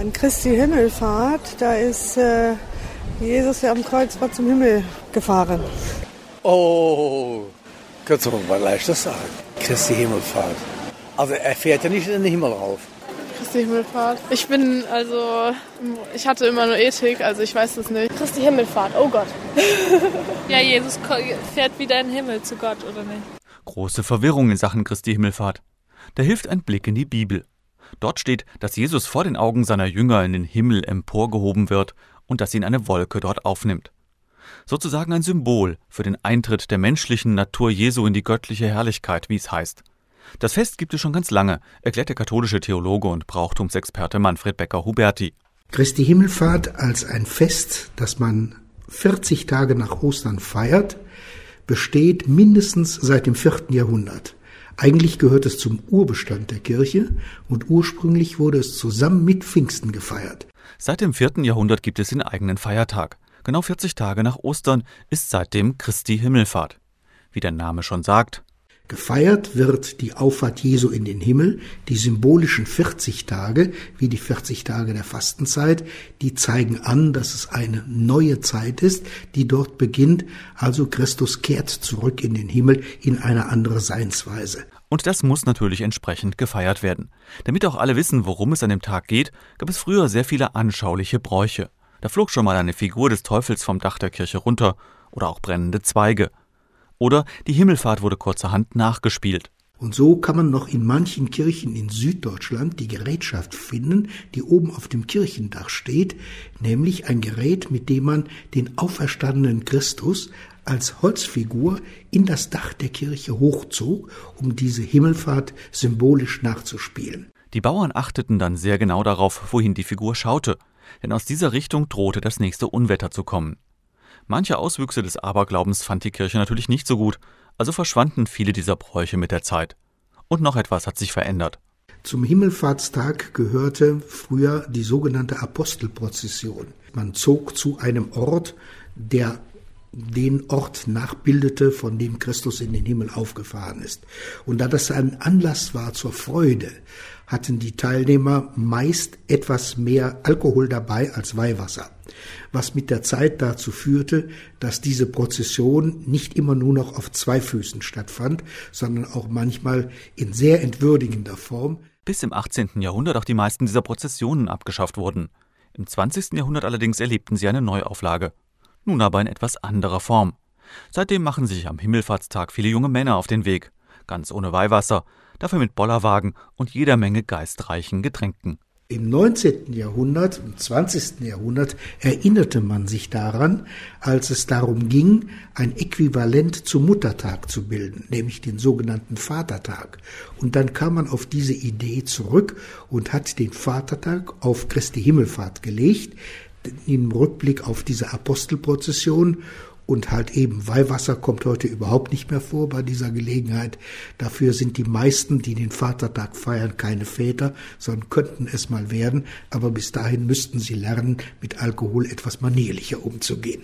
An Christi Himmelfahrt, da ist äh, Jesus ja am Kreuzfahrt zum Himmel gefahren. Oh, kannst du mal leichter sagen. Christi Himmelfahrt. Also er fährt ja nicht in den Himmel rauf. Christi Himmelfahrt. Ich bin also, ich hatte immer nur Ethik, also ich weiß das nicht. Christi Himmelfahrt, oh Gott. ja, Jesus fährt wieder in den Himmel zu Gott, oder nicht? Große Verwirrung in Sachen Christi Himmelfahrt. Da hilft ein Blick in die Bibel. Dort steht, dass Jesus vor den Augen seiner Jünger in den Himmel emporgehoben wird und dass ihn eine Wolke dort aufnimmt. Sozusagen ein Symbol für den Eintritt der menschlichen Natur Jesu in die göttliche Herrlichkeit, wie es heißt. Das Fest gibt es schon ganz lange, erklärt der katholische Theologe und Brauchtumsexperte Manfred Becker-Huberti. Christi Himmelfahrt als ein Fest, das man 40 Tage nach Ostern feiert, besteht mindestens seit dem vierten Jahrhundert. Eigentlich gehört es zum Urbestand der Kirche und ursprünglich wurde es zusammen mit Pfingsten gefeiert. Seit dem vierten Jahrhundert gibt es den eigenen Feiertag. Genau 40 Tage nach Ostern ist seitdem Christi Himmelfahrt. Wie der Name schon sagt, Gefeiert wird die Auffahrt Jesu in den Himmel, die symbolischen 40 Tage, wie die 40 Tage der Fastenzeit, die zeigen an, dass es eine neue Zeit ist, die dort beginnt, also Christus kehrt zurück in den Himmel in eine andere Seinsweise. Und das muss natürlich entsprechend gefeiert werden. Damit auch alle wissen, worum es an dem Tag geht, gab es früher sehr viele anschauliche Bräuche. Da flog schon mal eine Figur des Teufels vom Dach der Kirche runter oder auch brennende Zweige. Oder die Himmelfahrt wurde kurzerhand nachgespielt. Und so kann man noch in manchen Kirchen in Süddeutschland die Gerätschaft finden, die oben auf dem Kirchendach steht, nämlich ein Gerät, mit dem man den auferstandenen Christus als Holzfigur in das Dach der Kirche hochzog, um diese Himmelfahrt symbolisch nachzuspielen. Die Bauern achteten dann sehr genau darauf, wohin die Figur schaute, denn aus dieser Richtung drohte das nächste Unwetter zu kommen. Manche Auswüchse des Aberglaubens fand die Kirche natürlich nicht so gut, also verschwanden viele dieser Bräuche mit der Zeit. Und noch etwas hat sich verändert. Zum Himmelfahrtstag gehörte früher die sogenannte Apostelprozession. Man zog zu einem Ort, der den Ort nachbildete, von dem Christus in den Himmel aufgefahren ist. Und da das ein Anlass war zur Freude, hatten die Teilnehmer meist etwas mehr Alkohol dabei als Weihwasser, was mit der Zeit dazu führte, dass diese Prozession nicht immer nur noch auf zwei Füßen stattfand, sondern auch manchmal in sehr entwürdigender Form. Bis im 18. Jahrhundert auch die meisten dieser Prozessionen abgeschafft wurden. Im 20. Jahrhundert allerdings erlebten sie eine Neuauflage. Nun aber in etwas anderer Form. Seitdem machen sich am Himmelfahrtstag viele junge Männer auf den Weg, ganz ohne Weihwasser, dafür mit Bollerwagen und jeder Menge geistreichen Getränken. Im 19. Jahrhundert, im 20. Jahrhundert erinnerte man sich daran, als es darum ging, ein Äquivalent zum Muttertag zu bilden, nämlich den sogenannten Vatertag. Und dann kam man auf diese Idee zurück und hat den Vatertag auf Christi Himmelfahrt gelegt, im Rückblick auf diese Apostelprozession und halt eben Weihwasser kommt heute überhaupt nicht mehr vor bei dieser Gelegenheit. Dafür sind die meisten, die den Vatertag feiern, keine Väter, sondern könnten es mal werden. Aber bis dahin müssten sie lernen, mit Alkohol etwas manierlicher umzugehen.